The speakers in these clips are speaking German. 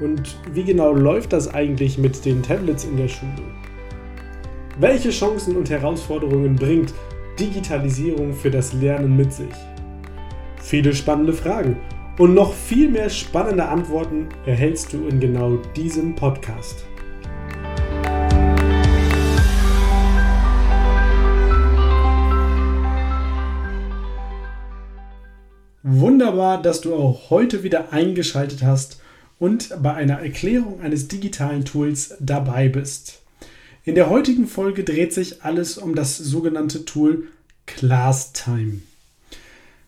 Und wie genau läuft das eigentlich mit den Tablets in der Schule? Welche Chancen und Herausforderungen bringt Digitalisierung für das Lernen mit sich? Viele spannende Fragen und noch viel mehr spannende Antworten erhältst du in genau diesem Podcast. Wunderbar, dass du auch heute wieder eingeschaltet hast und bei einer Erklärung eines digitalen Tools dabei bist. In der heutigen Folge dreht sich alles um das sogenannte Tool ClassTime.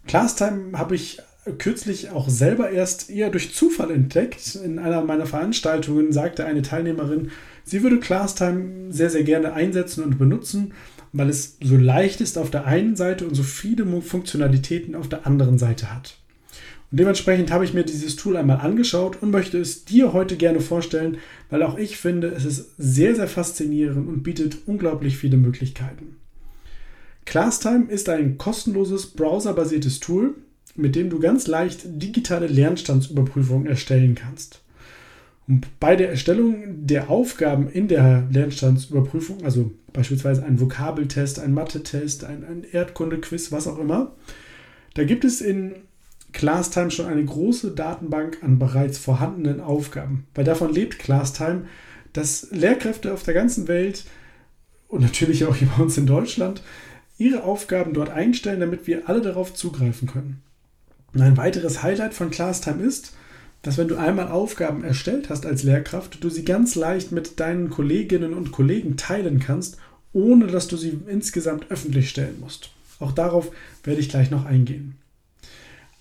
ClassTime habe ich kürzlich auch selber erst eher durch Zufall entdeckt. In einer meiner Veranstaltungen sagte eine Teilnehmerin, sie würde ClassTime sehr, sehr gerne einsetzen und benutzen, weil es so leicht ist auf der einen Seite und so viele Funktionalitäten auf der anderen Seite hat. Und dementsprechend habe ich mir dieses Tool einmal angeschaut und möchte es dir heute gerne vorstellen, weil auch ich finde, es ist sehr, sehr faszinierend und bietet unglaublich viele Möglichkeiten. ClassTime ist ein kostenloses browserbasiertes Tool, mit dem du ganz leicht digitale Lernstandsüberprüfungen erstellen kannst. Und bei der Erstellung der Aufgaben in der Lernstandsüberprüfung, also beispielsweise ein Vokabeltest, ein Mathe-Test, ein, ein Erdkunde-Quiz, was auch immer, da gibt es in ClassTime schon eine große Datenbank an bereits vorhandenen Aufgaben. Weil davon lebt ClassTime, dass Lehrkräfte auf der ganzen Welt und natürlich auch hier bei uns in Deutschland ihre Aufgaben dort einstellen, damit wir alle darauf zugreifen können. Und ein weiteres Highlight von ClassTime ist, dass wenn du einmal Aufgaben erstellt hast als Lehrkraft, du sie ganz leicht mit deinen Kolleginnen und Kollegen teilen kannst, ohne dass du sie insgesamt öffentlich stellen musst. Auch darauf werde ich gleich noch eingehen.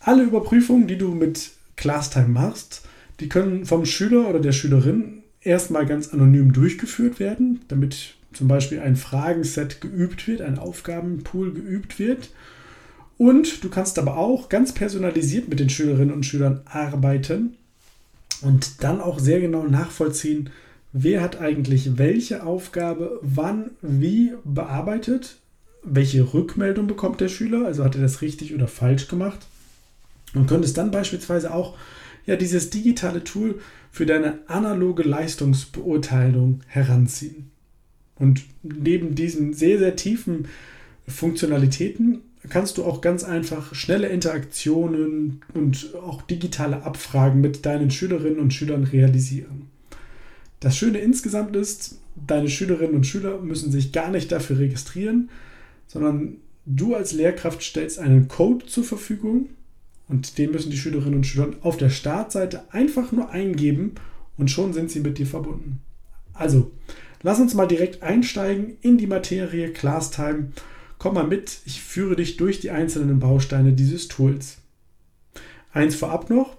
Alle Überprüfungen, die du mit ClassTime machst, die können vom Schüler oder der Schülerin erstmal ganz anonym durchgeführt werden, damit zum Beispiel ein Fragenset geübt wird, ein Aufgabenpool geübt wird. Und du kannst aber auch ganz personalisiert mit den Schülerinnen und Schülern arbeiten und dann auch sehr genau nachvollziehen, wer hat eigentlich welche Aufgabe wann wie bearbeitet, welche Rückmeldung bekommt der Schüler, also hat er das richtig oder falsch gemacht und könntest dann beispielsweise auch ja, dieses digitale Tool für deine analoge Leistungsbeurteilung heranziehen. Und neben diesen sehr, sehr tiefen Funktionalitäten kannst du auch ganz einfach schnelle Interaktionen und auch digitale Abfragen mit deinen Schülerinnen und Schülern realisieren. Das Schöne insgesamt ist, deine Schülerinnen und Schüler müssen sich gar nicht dafür registrieren, sondern du als Lehrkraft stellst einen Code zur Verfügung, und den müssen die Schülerinnen und Schüler auf der Startseite einfach nur eingeben und schon sind sie mit dir verbunden. Also, lass uns mal direkt einsteigen in die Materie ClassTime. Komm mal mit, ich führe dich durch die einzelnen Bausteine dieses Tools. Eins vorab noch,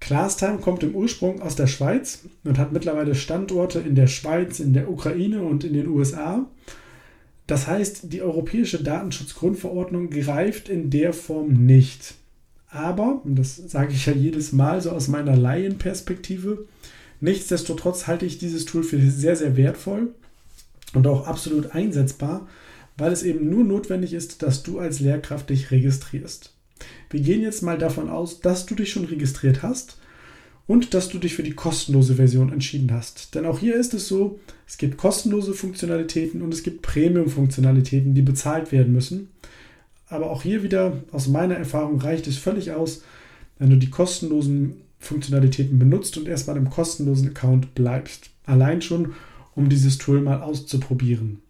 ClassTime kommt im Ursprung aus der Schweiz und hat mittlerweile Standorte in der Schweiz, in der Ukraine und in den USA. Das heißt, die Europäische Datenschutzgrundverordnung greift in der Form nicht. Aber, und das sage ich ja jedes Mal so aus meiner Laienperspektive, nichtsdestotrotz halte ich dieses Tool für sehr, sehr wertvoll und auch absolut einsetzbar, weil es eben nur notwendig ist, dass du als Lehrkraft dich registrierst. Wir gehen jetzt mal davon aus, dass du dich schon registriert hast und dass du dich für die kostenlose Version entschieden hast. Denn auch hier ist es so, es gibt kostenlose Funktionalitäten und es gibt Premium-Funktionalitäten, die bezahlt werden müssen. Aber auch hier wieder, aus meiner Erfahrung, reicht es völlig aus, wenn du die kostenlosen Funktionalitäten benutzt und erstmal im kostenlosen Account bleibst. Allein schon, um dieses Tool mal auszuprobieren.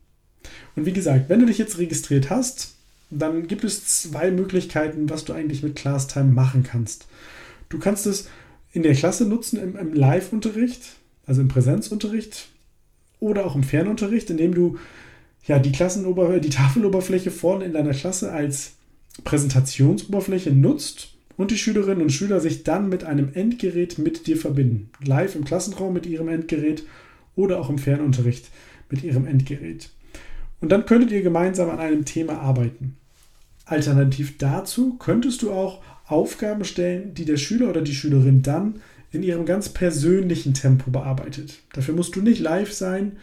Und wie gesagt, wenn du dich jetzt registriert hast, dann gibt es zwei Möglichkeiten, was du eigentlich mit ClassTime machen kannst. Du kannst es in der Klasse nutzen, im, im Live-Unterricht, also im Präsenzunterricht oder auch im Fernunterricht, indem du ja, die Klassenober die Tafeloberfläche vorne in deiner Klasse als Präsentationsoberfläche nutzt und die Schülerinnen und Schüler sich dann mit einem Endgerät mit dir verbinden. Live im Klassenraum mit ihrem Endgerät oder auch im Fernunterricht mit ihrem Endgerät. Und dann könntet ihr gemeinsam an einem Thema arbeiten. Alternativ dazu könntest du auch Aufgaben stellen, die der Schüler oder die Schülerin dann in ihrem ganz persönlichen Tempo bearbeitet. Dafür musst du nicht live sein,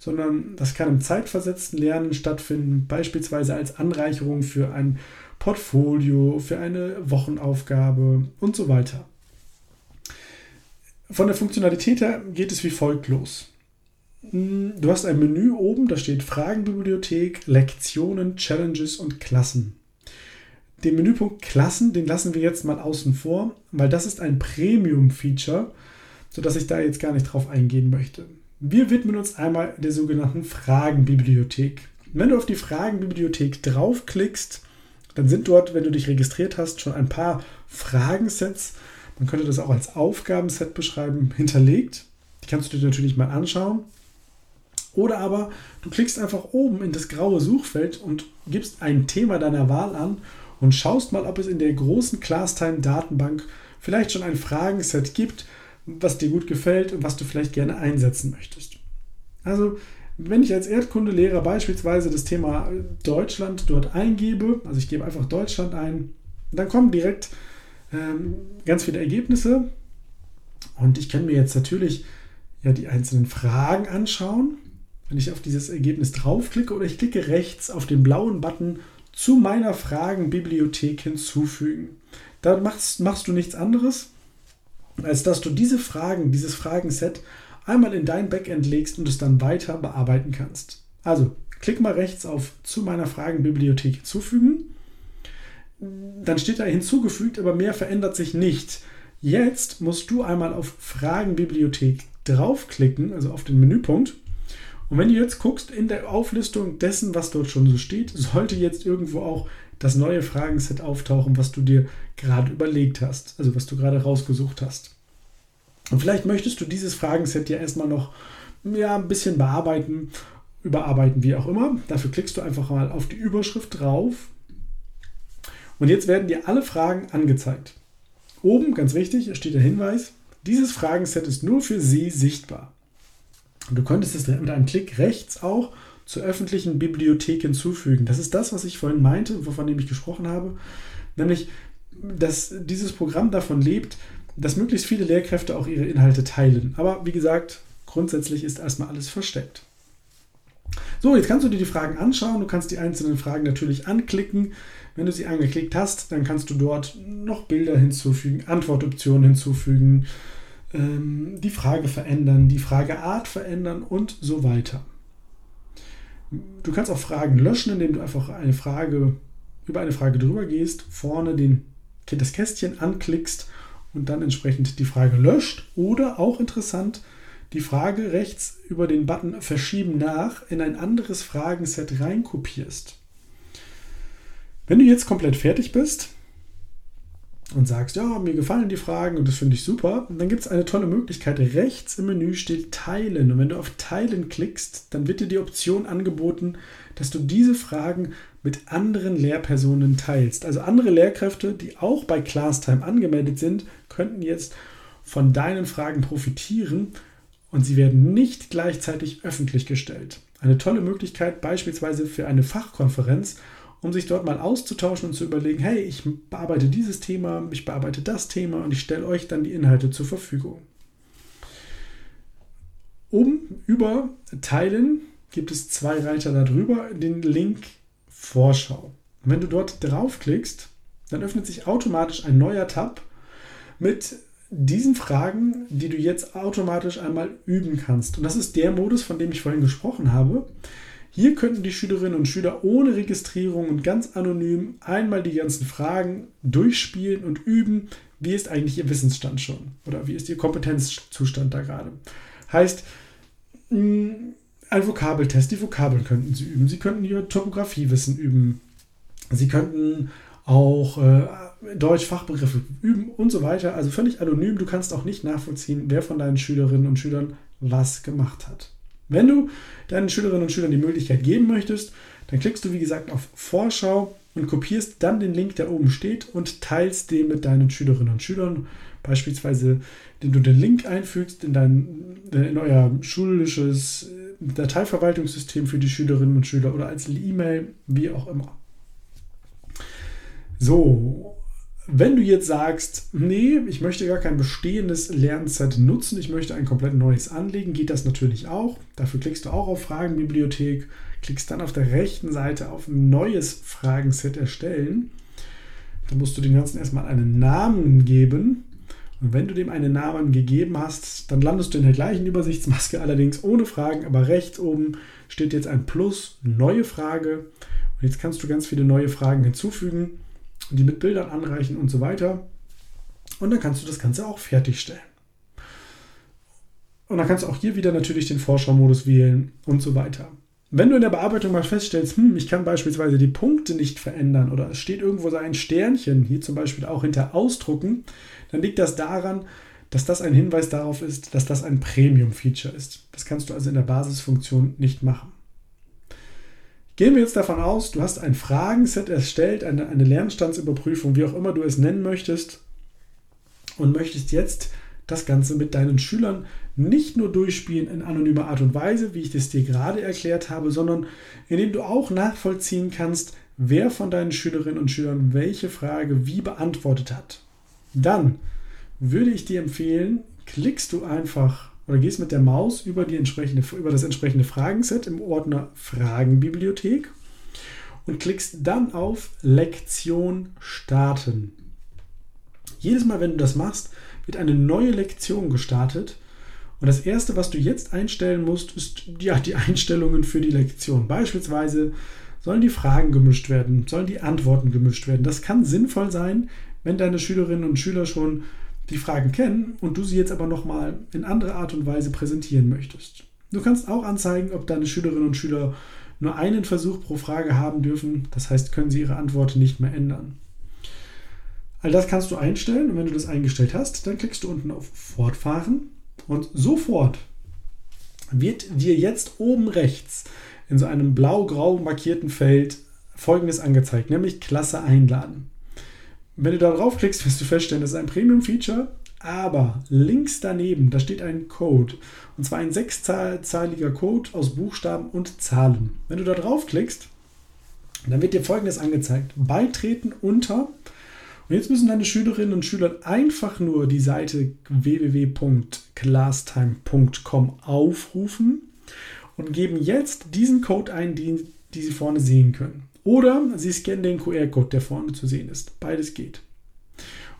sondern das kann im zeitversetzten Lernen stattfinden, beispielsweise als Anreicherung für ein Portfolio, für eine Wochenaufgabe und so weiter. Von der Funktionalität her geht es wie folgt los. Du hast ein Menü oben, da steht Fragenbibliothek, Lektionen, Challenges und Klassen. Den Menüpunkt Klassen, den lassen wir jetzt mal außen vor, weil das ist ein Premium-Feature, sodass ich da jetzt gar nicht drauf eingehen möchte. Wir widmen uns einmal der sogenannten Fragenbibliothek. Wenn du auf die Fragenbibliothek draufklickst, dann sind dort, wenn du dich registriert hast, schon ein paar Fragensets. Man könnte das auch als Aufgabenset beschreiben, hinterlegt. Die kannst du dir natürlich mal anschauen. Oder aber du klickst einfach oben in das graue Suchfeld und gibst ein Thema deiner Wahl an und schaust mal, ob es in der großen ClassTime-Datenbank vielleicht schon ein Fragenset gibt, was dir gut gefällt und was du vielleicht gerne einsetzen möchtest. Also, wenn ich als Erdkundelehrer beispielsweise das Thema Deutschland dort eingebe, also ich gebe einfach Deutschland ein, dann kommen direkt ähm, ganz viele Ergebnisse und ich kann mir jetzt natürlich ja die einzelnen Fragen anschauen. Wenn ich auf dieses Ergebnis draufklicke oder ich klicke rechts auf den blauen Button zu meiner Fragenbibliothek hinzufügen. Da machst, machst du nichts anderes, als dass du diese Fragen, dieses Fragenset einmal in dein Backend legst und es dann weiter bearbeiten kannst. Also klick mal rechts auf zu meiner Fragenbibliothek hinzufügen. Dann steht da hinzugefügt, aber mehr verändert sich nicht. Jetzt musst du einmal auf Fragenbibliothek draufklicken, also auf den Menüpunkt und wenn du jetzt guckst in der Auflistung dessen, was dort schon so steht, sollte jetzt irgendwo auch das neue Fragenset auftauchen, was du dir gerade überlegt hast, also was du gerade rausgesucht hast. Und vielleicht möchtest du dieses Fragenset ja erstmal noch ja, ein bisschen bearbeiten, überarbeiten, wie auch immer. Dafür klickst du einfach mal auf die Überschrift drauf. Und jetzt werden dir alle Fragen angezeigt. Oben, ganz wichtig, steht der Hinweis, dieses Fragenset ist nur für Sie sichtbar. Und du könntest es mit einem Klick rechts auch zur öffentlichen Bibliothek hinzufügen. Das ist das, was ich vorhin meinte, wovon ich gesprochen habe, nämlich, dass dieses Programm davon lebt, dass möglichst viele Lehrkräfte auch ihre Inhalte teilen. Aber wie gesagt, grundsätzlich ist erstmal alles versteckt. So, jetzt kannst du dir die Fragen anschauen. Du kannst die einzelnen Fragen natürlich anklicken. Wenn du sie angeklickt hast, dann kannst du dort noch Bilder hinzufügen, Antwortoptionen hinzufügen, ähm, die Frage verändern, die Frageart verändern und so weiter. Du kannst auch Fragen löschen, indem du einfach eine Frage über eine Frage drüber gehst, vorne den, das Kästchen anklickst und dann entsprechend die Frage löscht. Oder auch interessant, die Frage rechts über den Button Verschieben nach in ein anderes Fragenset reinkopierst. Wenn du jetzt komplett fertig bist, und sagst, ja, mir gefallen die Fragen und das finde ich super, dann gibt es eine tolle Möglichkeit. Rechts im Menü steht Teilen. Und wenn du auf Teilen klickst, dann wird dir die Option angeboten, dass du diese Fragen mit anderen Lehrpersonen teilst. Also andere Lehrkräfte, die auch bei ClassTime angemeldet sind, könnten jetzt von deinen Fragen profitieren und sie werden nicht gleichzeitig öffentlich gestellt. Eine tolle Möglichkeit beispielsweise für eine Fachkonferenz um sich dort mal auszutauschen und zu überlegen, hey, ich bearbeite dieses Thema, ich bearbeite das Thema und ich stelle euch dann die Inhalte zur Verfügung. Oben über Teilen gibt es zwei Reiter darüber, den Link Vorschau. Und wenn du dort draufklickst, dann öffnet sich automatisch ein neuer Tab mit diesen Fragen, die du jetzt automatisch einmal üben kannst. Und das ist der Modus, von dem ich vorhin gesprochen habe. Hier könnten die Schülerinnen und Schüler ohne Registrierung und ganz anonym einmal die ganzen Fragen durchspielen und üben, wie ist eigentlich ihr Wissensstand schon oder wie ist ihr Kompetenzzustand da gerade. Heißt, mm, ein Vokabeltest, die Vokabeln könnten Sie üben, Sie könnten Ihr Topografiewissen üben, Sie könnten auch äh, Deutsch-Fachbegriffe üben und so weiter. Also völlig anonym. Du kannst auch nicht nachvollziehen, wer von deinen Schülerinnen und Schülern was gemacht hat. Wenn du deinen Schülerinnen und Schülern die Möglichkeit geben möchtest, dann klickst du wie gesagt auf Vorschau und kopierst dann den Link, der oben steht und teilst den mit deinen Schülerinnen und Schülern. Beispielsweise, den du den Link einfügst in, dein, in euer schulisches Dateiverwaltungssystem für die Schülerinnen und Schüler oder als E-Mail, wie auch immer. So, wenn du jetzt sagst, nee, ich möchte gar kein bestehendes Lernset nutzen, ich möchte ein komplett neues anlegen, geht das natürlich auch. Dafür klickst du auch auf Fragenbibliothek, klickst dann auf der rechten Seite auf neues Fragenset erstellen. Da musst du dem Ganzen erstmal einen Namen geben. Und wenn du dem einen Namen gegeben hast, dann landest du in der gleichen Übersichtsmaske, allerdings ohne Fragen, aber rechts oben steht jetzt ein Plus, neue Frage. Und jetzt kannst du ganz viele neue Fragen hinzufügen die mit Bildern anreichen und so weiter. Und dann kannst du das Ganze auch fertigstellen. Und dann kannst du auch hier wieder natürlich den Vorschaumodus wählen und so weiter. Wenn du in der Bearbeitung mal feststellst, hm, ich kann beispielsweise die Punkte nicht verändern oder es steht irgendwo so ein Sternchen, hier zum Beispiel auch hinter Ausdrucken, dann liegt das daran, dass das ein Hinweis darauf ist, dass das ein Premium-Feature ist. Das kannst du also in der Basisfunktion nicht machen. Gehen wir jetzt davon aus, du hast ein Fragenset erstellt, eine, eine Lernstandsüberprüfung, wie auch immer du es nennen möchtest, und möchtest jetzt das Ganze mit deinen Schülern nicht nur durchspielen in anonymer Art und Weise, wie ich das dir gerade erklärt habe, sondern indem du auch nachvollziehen kannst, wer von deinen Schülerinnen und Schülern welche Frage wie beantwortet hat. Dann würde ich dir empfehlen, klickst du einfach oder gehst mit der Maus über, die entsprechende, über das entsprechende Fragenset im Ordner Fragenbibliothek und klickst dann auf Lektion starten. Jedes Mal, wenn du das machst, wird eine neue Lektion gestartet. Und das erste, was du jetzt einstellen musst, ist ja, die Einstellungen für die Lektion. Beispielsweise sollen die Fragen gemischt werden, sollen die Antworten gemischt werden. Das kann sinnvoll sein, wenn deine Schülerinnen und Schüler schon die Fragen kennen und du sie jetzt aber nochmal in andere Art und Weise präsentieren möchtest. Du kannst auch anzeigen, ob deine Schülerinnen und Schüler nur einen Versuch pro Frage haben dürfen. Das heißt, können sie ihre Antwort nicht mehr ändern. All das kannst du einstellen und wenn du das eingestellt hast, dann klickst du unten auf Fortfahren und sofort wird dir jetzt oben rechts in so einem blau-grau markierten Feld folgendes angezeigt, nämlich Klasse einladen. Wenn du da draufklickst, wirst du feststellen, das ist ein Premium-Feature, aber links daneben, da steht ein Code. Und zwar ein sechszahliger Code aus Buchstaben und Zahlen. Wenn du da draufklickst, dann wird dir folgendes angezeigt: Beitreten unter. Und jetzt müssen deine Schülerinnen und Schüler einfach nur die Seite www.classtime.com aufrufen und geben jetzt diesen Code ein, den, die sie vorne sehen können. Oder Sie scannen den QR-Code, der vorne zu sehen ist. Beides geht.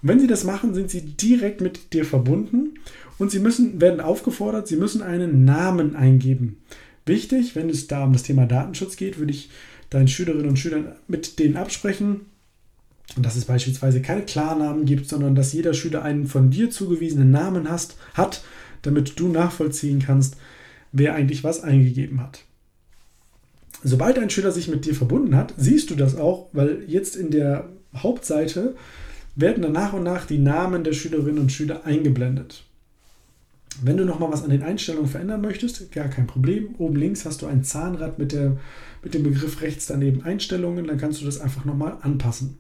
Und wenn Sie das machen, sind Sie direkt mit dir verbunden und Sie müssen, werden aufgefordert, Sie müssen einen Namen eingeben. Wichtig, wenn es da um das Thema Datenschutz geht, würde ich deinen Schülerinnen und Schülern mit denen absprechen, dass es beispielsweise keine Klarnamen gibt, sondern dass jeder Schüler einen von dir zugewiesenen Namen hast, hat, damit du nachvollziehen kannst, wer eigentlich was eingegeben hat. Sobald ein Schüler sich mit dir verbunden hat, siehst du das auch, weil jetzt in der Hauptseite werden dann nach und nach die Namen der Schülerinnen und Schüler eingeblendet. Wenn du nochmal was an den Einstellungen verändern möchtest, gar kein Problem. Oben links hast du ein Zahnrad mit, der, mit dem Begriff rechts daneben Einstellungen, dann kannst du das einfach nochmal anpassen.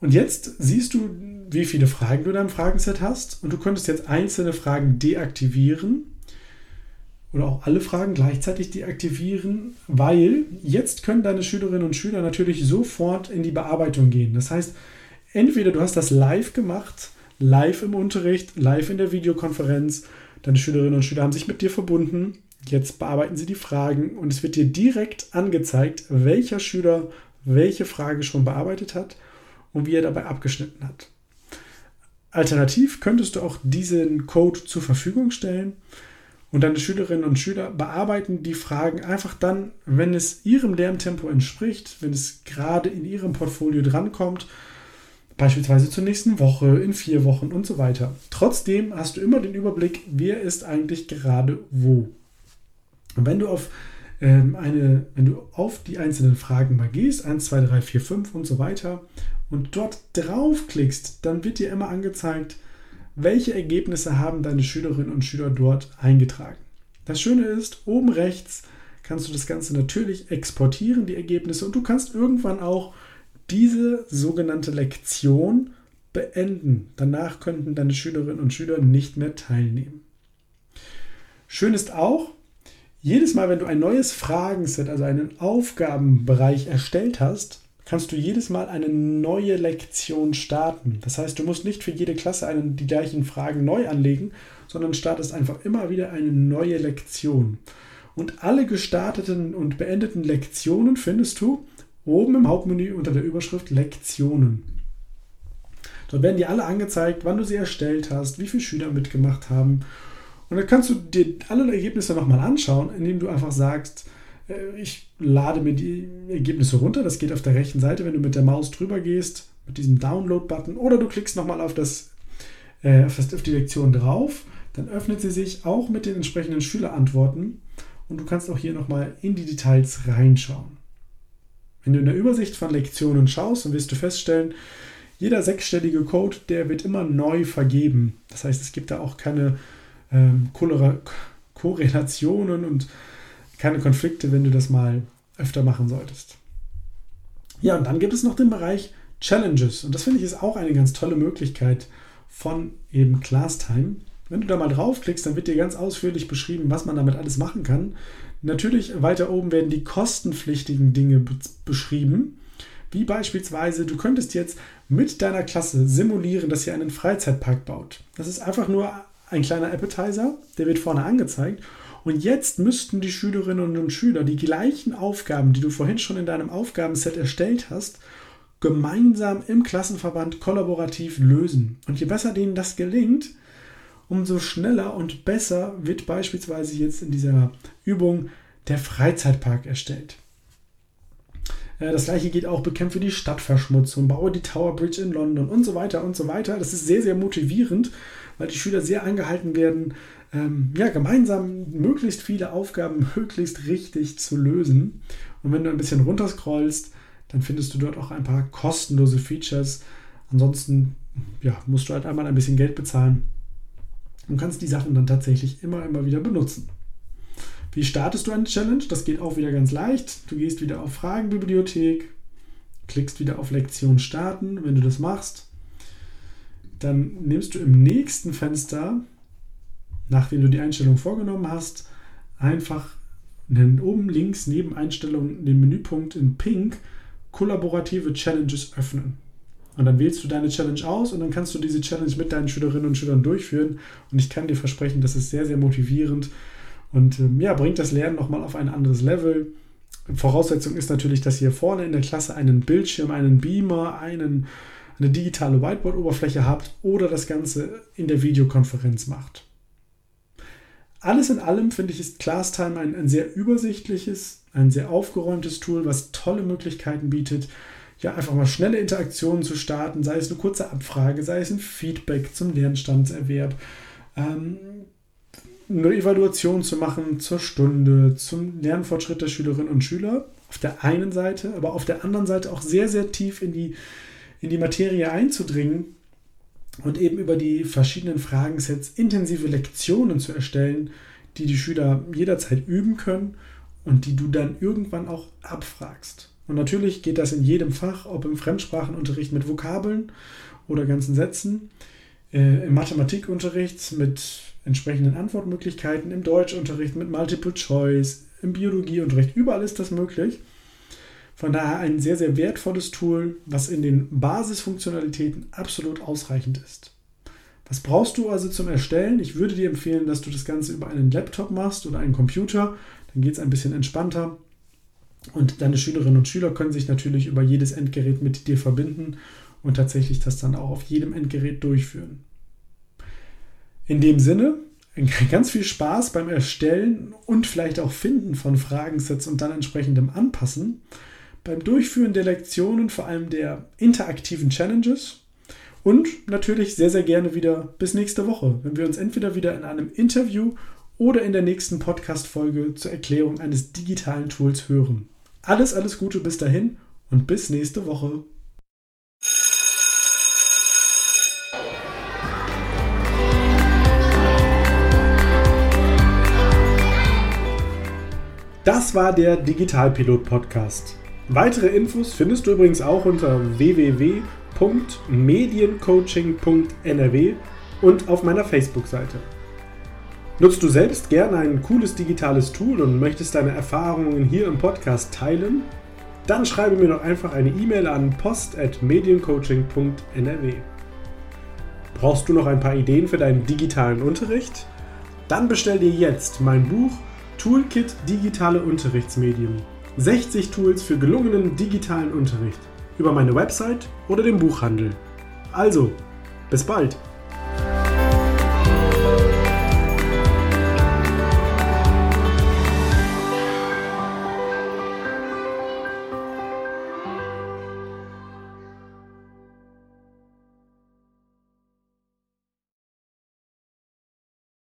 Und jetzt siehst du, wie viele Fragen du in deinem Fragenset hast und du könntest jetzt einzelne Fragen deaktivieren oder auch alle Fragen gleichzeitig deaktivieren, weil jetzt können deine Schülerinnen und Schüler natürlich sofort in die Bearbeitung gehen. Das heißt, entweder du hast das live gemacht, live im Unterricht, live in der Videokonferenz, deine Schülerinnen und Schüler haben sich mit dir verbunden, jetzt bearbeiten sie die Fragen und es wird dir direkt angezeigt, welcher Schüler welche Frage schon bearbeitet hat und wie er dabei abgeschnitten hat. Alternativ könntest du auch diesen Code zur Verfügung stellen und deine Schülerinnen und Schüler bearbeiten die Fragen einfach dann, wenn es ihrem Lerntempo entspricht, wenn es gerade in ihrem Portfolio drankommt, beispielsweise zur nächsten Woche, in vier Wochen und so weiter. Trotzdem hast du immer den Überblick, wer ist eigentlich gerade wo. Und wenn du auf ähm, eine, wenn du auf die einzelnen Fragen mal gehst, 1, 2, 3, 4, 5 und so weiter, und dort draufklickst, dann wird dir immer angezeigt, welche Ergebnisse haben deine Schülerinnen und Schüler dort eingetragen. Das Schöne ist, oben rechts kannst du das Ganze natürlich exportieren, die Ergebnisse, und du kannst irgendwann auch diese sogenannte Lektion beenden. Danach könnten deine Schülerinnen und Schüler nicht mehr teilnehmen. Schön ist auch, jedes Mal, wenn du ein neues Fragenset, also einen Aufgabenbereich erstellt hast, kannst du jedes Mal eine neue Lektion starten. Das heißt, du musst nicht für jede Klasse einen, die gleichen Fragen neu anlegen, sondern startest einfach immer wieder eine neue Lektion. Und alle gestarteten und beendeten Lektionen findest du oben im Hauptmenü unter der Überschrift Lektionen. Dort werden dir alle angezeigt, wann du sie erstellt hast, wie viele Schüler mitgemacht haben. Und dann kannst du dir alle Ergebnisse nochmal anschauen, indem du einfach sagst, ich lade mir die Ergebnisse runter. Das geht auf der rechten Seite, wenn du mit der Maus drüber gehst, mit diesem Download-Button. Oder du klickst nochmal auf, das, äh, auf, das, auf die Lektion drauf. Dann öffnet sie sich auch mit den entsprechenden Schülerantworten. Und du kannst auch hier nochmal in die Details reinschauen. Wenn du in der Übersicht von Lektionen schaust, dann wirst du feststellen, jeder sechsstellige Code, der wird immer neu vergeben. Das heißt, es gibt da auch keine ähm, Korrelationen und keine Konflikte, wenn du das mal öfter machen solltest. Ja, und dann gibt es noch den Bereich Challenges. Und das finde ich ist auch eine ganz tolle Möglichkeit von eben ClassTime. Wenn du da mal draufklickst, dann wird dir ganz ausführlich beschrieben, was man damit alles machen kann. Natürlich weiter oben werden die kostenpflichtigen Dinge beschrieben. Wie beispielsweise, du könntest jetzt mit deiner Klasse simulieren, dass ihr einen Freizeitpark baut. Das ist einfach nur ein kleiner Appetizer, der wird vorne angezeigt. Und jetzt müssten die Schülerinnen und Schüler die gleichen Aufgaben, die du vorhin schon in deinem Aufgabenset erstellt hast, gemeinsam im Klassenverband kollaborativ lösen. Und je besser denen das gelingt, umso schneller und besser wird beispielsweise jetzt in dieser Übung der Freizeitpark erstellt. Äh, das gleiche geht auch, bekämpfe die Stadtverschmutzung, baue die Tower Bridge in London und so weiter und so weiter. Das ist sehr, sehr motivierend, weil die Schüler sehr angehalten werden, ähm, ja, gemeinsam möglichst viele Aufgaben möglichst richtig zu lösen. Und wenn du ein bisschen runterscrollst, dann findest du dort auch ein paar kostenlose Features. Ansonsten ja, musst du halt einmal ein bisschen Geld bezahlen und kannst die Sachen dann tatsächlich immer, immer wieder benutzen. Wie startest du eine Challenge? Das geht auch wieder ganz leicht. Du gehst wieder auf Fragenbibliothek, klickst wieder auf Lektion starten. Wenn du das machst, dann nimmst du im nächsten Fenster, nachdem du die Einstellung vorgenommen hast, einfach oben links neben Einstellungen den Menüpunkt in Pink kollaborative Challenges öffnen. Und dann wählst du deine Challenge aus und dann kannst du diese Challenge mit deinen Schülerinnen und Schülern durchführen. Und ich kann dir versprechen, das ist sehr, sehr motivierend und ähm, ja, bringt das Lernen nochmal auf ein anderes Level. Voraussetzung ist natürlich, dass ihr vorne in der Klasse einen Bildschirm, einen Beamer, einen, eine digitale Whiteboard-Oberfläche habt oder das Ganze in der Videokonferenz macht. Alles in allem finde ich ist ClassTime ein, ein sehr übersichtliches, ein sehr aufgeräumtes Tool, was tolle Möglichkeiten bietet, ja, einfach mal schnelle Interaktionen zu starten, sei es eine kurze Abfrage, sei es ein Feedback zum Lernstandserwerb, ähm, eine Evaluation zu machen zur Stunde, zum Lernfortschritt der Schülerinnen und Schüler auf der einen Seite, aber auf der anderen Seite auch sehr, sehr tief in die, in die Materie einzudringen und eben über die verschiedenen Fragensets intensive Lektionen zu erstellen, die die Schüler jederzeit üben können und die du dann irgendwann auch abfragst. Und natürlich geht das in jedem Fach, ob im Fremdsprachenunterricht mit Vokabeln oder ganzen Sätzen, äh, im Mathematikunterricht mit entsprechenden Antwortmöglichkeiten im Deutschunterricht mit Multiple Choice, im Biologieunterricht, überall ist das möglich. Von daher ein sehr, sehr wertvolles Tool, was in den Basisfunktionalitäten absolut ausreichend ist. Was brauchst du also zum Erstellen? Ich würde dir empfehlen, dass du das Ganze über einen Laptop machst oder einen Computer. Dann geht es ein bisschen entspannter. Und deine Schülerinnen und Schüler können sich natürlich über jedes Endgerät mit dir verbinden und tatsächlich das dann auch auf jedem Endgerät durchführen. In dem Sinne, ganz viel Spaß beim Erstellen und vielleicht auch Finden von Fragensets und dann entsprechendem Anpassen, beim Durchführen der Lektionen, vor allem der interaktiven Challenges und natürlich sehr, sehr gerne wieder bis nächste Woche, wenn wir uns entweder wieder in einem Interview oder in der nächsten Podcast-Folge zur Erklärung eines digitalen Tools hören. Alles, alles Gute bis dahin und bis nächste Woche. Das war der Digitalpilot Podcast. Weitere Infos findest du übrigens auch unter www.mediencoaching.nrw und auf meiner Facebook-Seite. Nutzt du selbst gerne ein cooles digitales Tool und möchtest deine Erfahrungen hier im Podcast teilen? Dann schreibe mir doch einfach eine E-Mail an post.mediencoaching.nrw. Brauchst du noch ein paar Ideen für deinen digitalen Unterricht? Dann bestell dir jetzt mein Buch Toolkit Digitale Unterrichtsmedien. 60 Tools für gelungenen digitalen Unterricht über meine Website oder den Buchhandel. Also, bis bald!